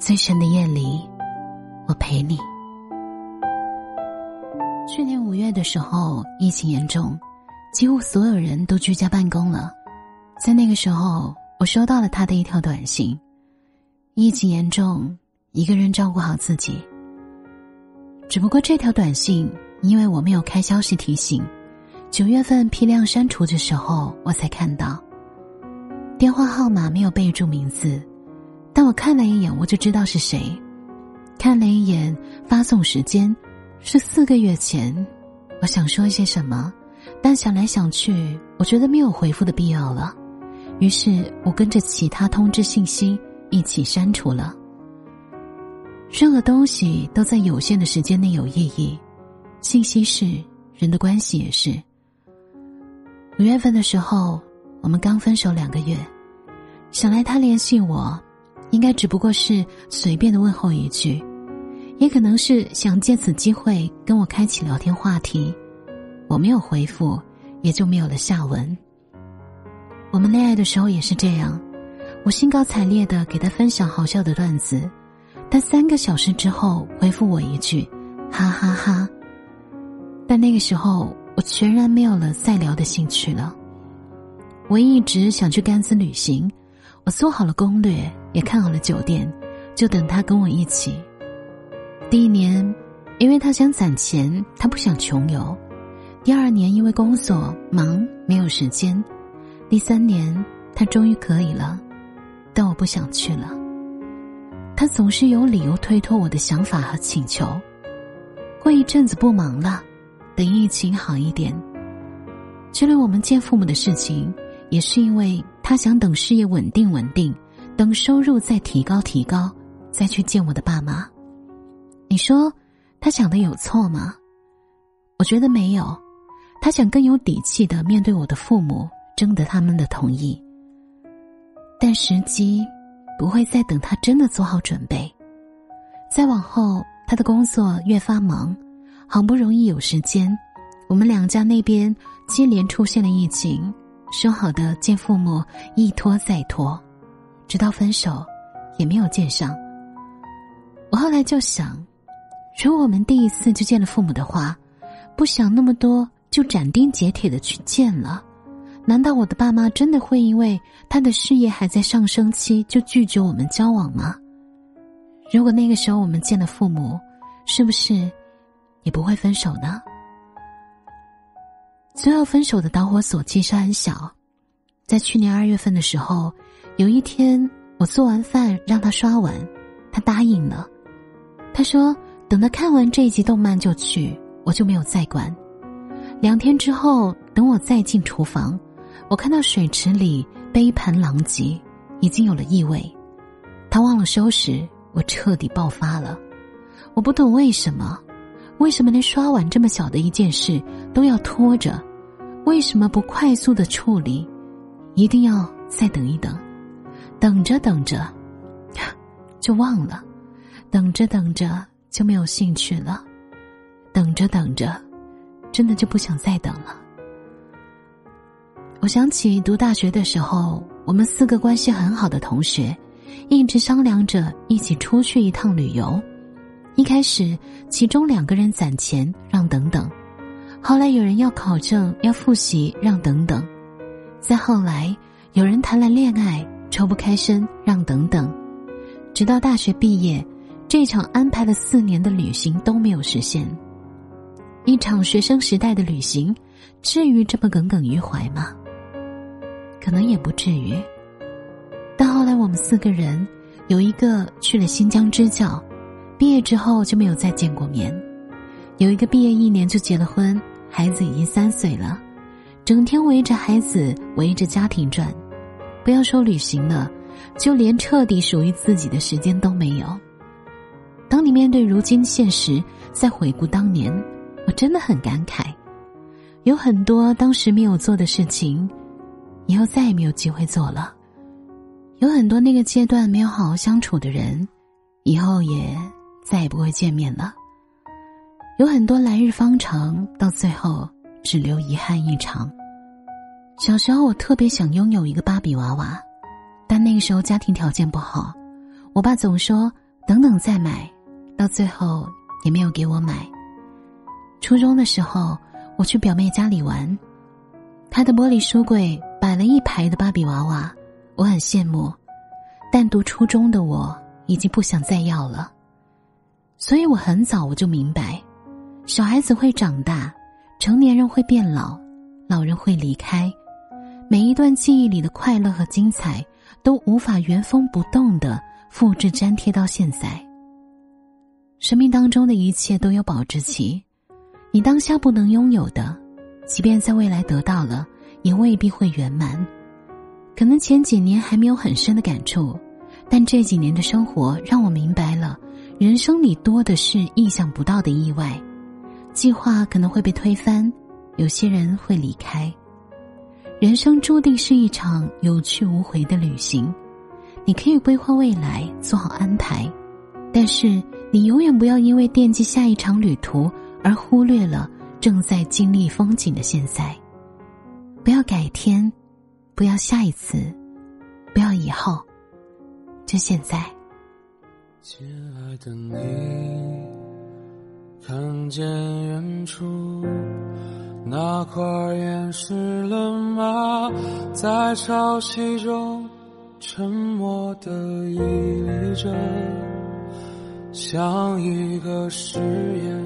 最深的夜里，我陪你。去年五月的时候，疫情严重，几乎所有人都居家办公了。在那个时候，我收到了他的一条短信：“疫情严重，一个人照顾好自己。”只不过这条短信，因为我没有开消息提醒，九月份批量删除的时候，我才看到。电话号码没有备注名字。但我看了一眼，我就知道是谁。看了一眼发送时间，是四个月前。我想说一些什么，但想来想去，我觉得没有回复的必要了。于是我跟着其他通知信息一起删除了。任何东西都在有限的时间内有意义，信息是，人的关系也是。五月份的时候，我们刚分手两个月，想来他联系我。应该只不过是随便的问候一句，也可能是想借此机会跟我开启聊天话题。我没有回复，也就没有了下文。我们恋爱的时候也是这样，我兴高采烈的给他分享好笑的段子，但三个小时之后回复我一句“哈哈哈”。但那个时候我全然没有了再聊的兴趣了。我一直想去甘孜旅行。我做好了攻略，也看好了酒店，就等他跟我一起。第一年，因为他想攒钱，他不想穷游；第二年，因为工作忙没有时间；第三年，他终于可以了，但我不想去了。他总是有理由推脱我的想法和请求。过一阵子不忙了，等疫情好一点。就连我们见父母的事情，也是因为。他想等事业稳定稳定，等收入再提高提高，再去见我的爸妈。你说他想的有错吗？我觉得没有。他想更有底气的面对我的父母，征得他们的同意。但时机不会再等他真的做好准备。再往后，他的工作越发忙，好不容易有时间，我们两家那边接连出现了疫情。说好的见父母一拖再拖，直到分手，也没有见上。我后来就想，如果我们第一次就见了父母的话，不想那么多，就斩钉截铁的去见了，难道我的爸妈真的会因为他的事业还在上升期就拒绝我们交往吗？如果那个时候我们见了父母，是不是也不会分手呢？最后分手的导火索其实很小，在去年二月份的时候，有一天我做完饭让他刷碗，他答应了。他说等他看完这一集动漫就去，我就没有再管。两天之后，等我再进厨房，我看到水池里杯盘狼藉，已经有了异味。他忘了收拾，我彻底爆发了。我不懂为什么。为什么连刷碗这么小的一件事都要拖着？为什么不快速的处理？一定要再等一等？等着等着，就忘了；等着等着就没有兴趣了；等着等着，真的就不想再等了。我想起读大学的时候，我们四个关系很好的同学，一直商量着一起出去一趟旅游。一开始，其中两个人攒钱让等等；后来有人要考证要复习让等等；再后来有人谈了恋爱抽不开身让等等。直到大学毕业，这场安排了四年的旅行都没有实现。一场学生时代的旅行，至于这么耿耿于怀吗？可能也不至于。但后来我们四个人有一个去了新疆支教。毕业之后就没有再见过面，有一个毕业一年就结了婚，孩子已经三岁了，整天围着孩子围着家庭转，不要说旅行了，就连彻底属于自己的时间都没有。当你面对如今现实，再回顾当年，我真的很感慨，有很多当时没有做的事情，以后再也没有机会做了；有很多那个阶段没有好好相处的人，以后也再也不会见面了；有很多来日方长，到最后只留遗憾一场。小时候，我特别想拥有一个芭比娃娃，但那个时候家庭条件不好，我爸总说等等再买。到最后也没有给我买。初中的时候，我去表妹家里玩，她的玻璃书柜摆了一排的芭比娃娃，我很羡慕。但读初中的我已经不想再要了，所以我很早我就明白，小孩子会长大，成年人会变老，老人会离开，每一段记忆里的快乐和精彩都无法原封不动的复制粘贴到现在。生命当中的一切都有保质期，你当下不能拥有的，即便在未来得到了，也未必会圆满。可能前几年还没有很深的感触，但这几年的生活让我明白了，人生里多的是意想不到的意外，计划可能会被推翻，有些人会离开，人生注定是一场有去无回的旅行，你可以规划未来，做好安排，但是。你永远不要因为惦记下一场旅途而忽略了正在经历风景的现在。不要改天，不要下一次，不要以后，就现在。亲爱的你，看见远处那块岩石了吗？在潮汐中沉默的屹立着。像一个誓言，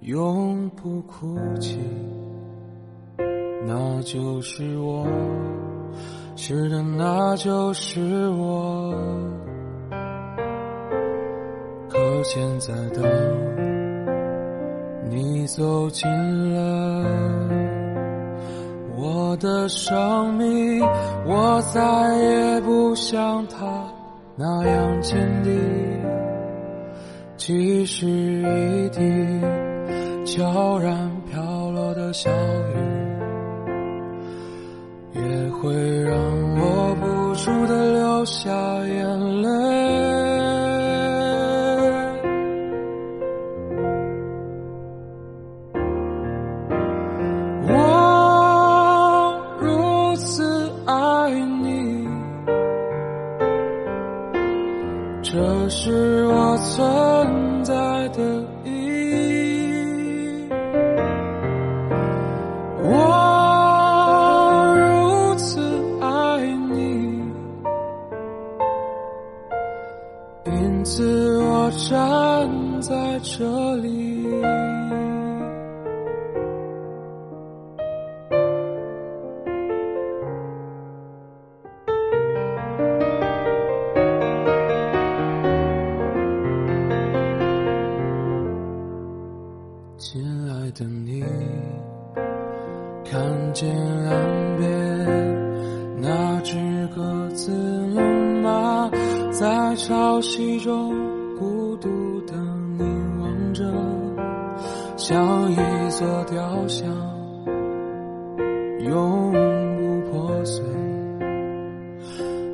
永不哭泣。那就是我，是的，那就是我。可现在当你走进了我的生命，我再也不像他。那样坚定，即使一滴悄然飘落的小雨，也会让我不住的流下眼泪。像一座雕像，永不破碎。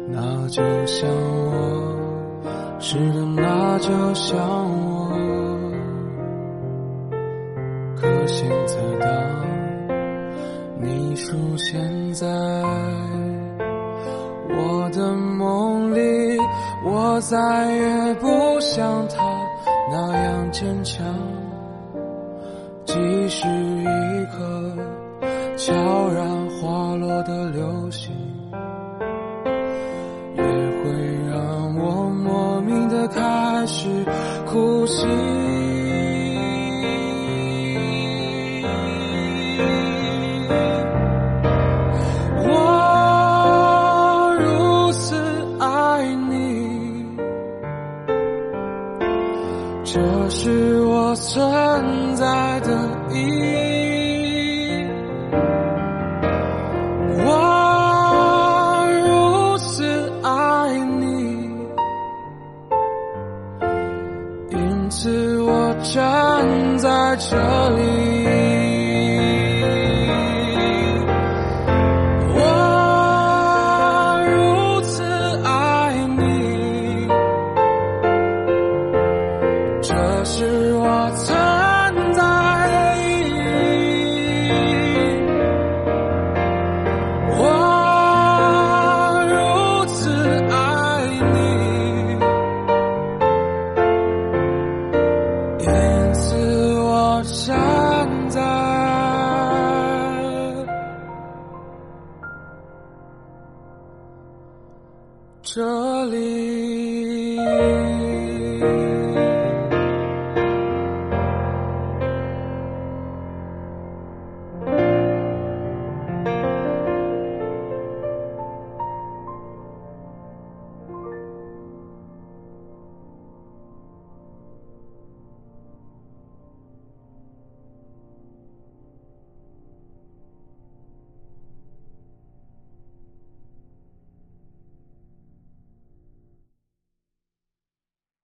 那就像我，是的，那就像我。可现在，当你出现在我的梦里，我再也不像他那样坚强。是一颗悄然滑落的流星，也会让我莫名的开始哭泣。因此我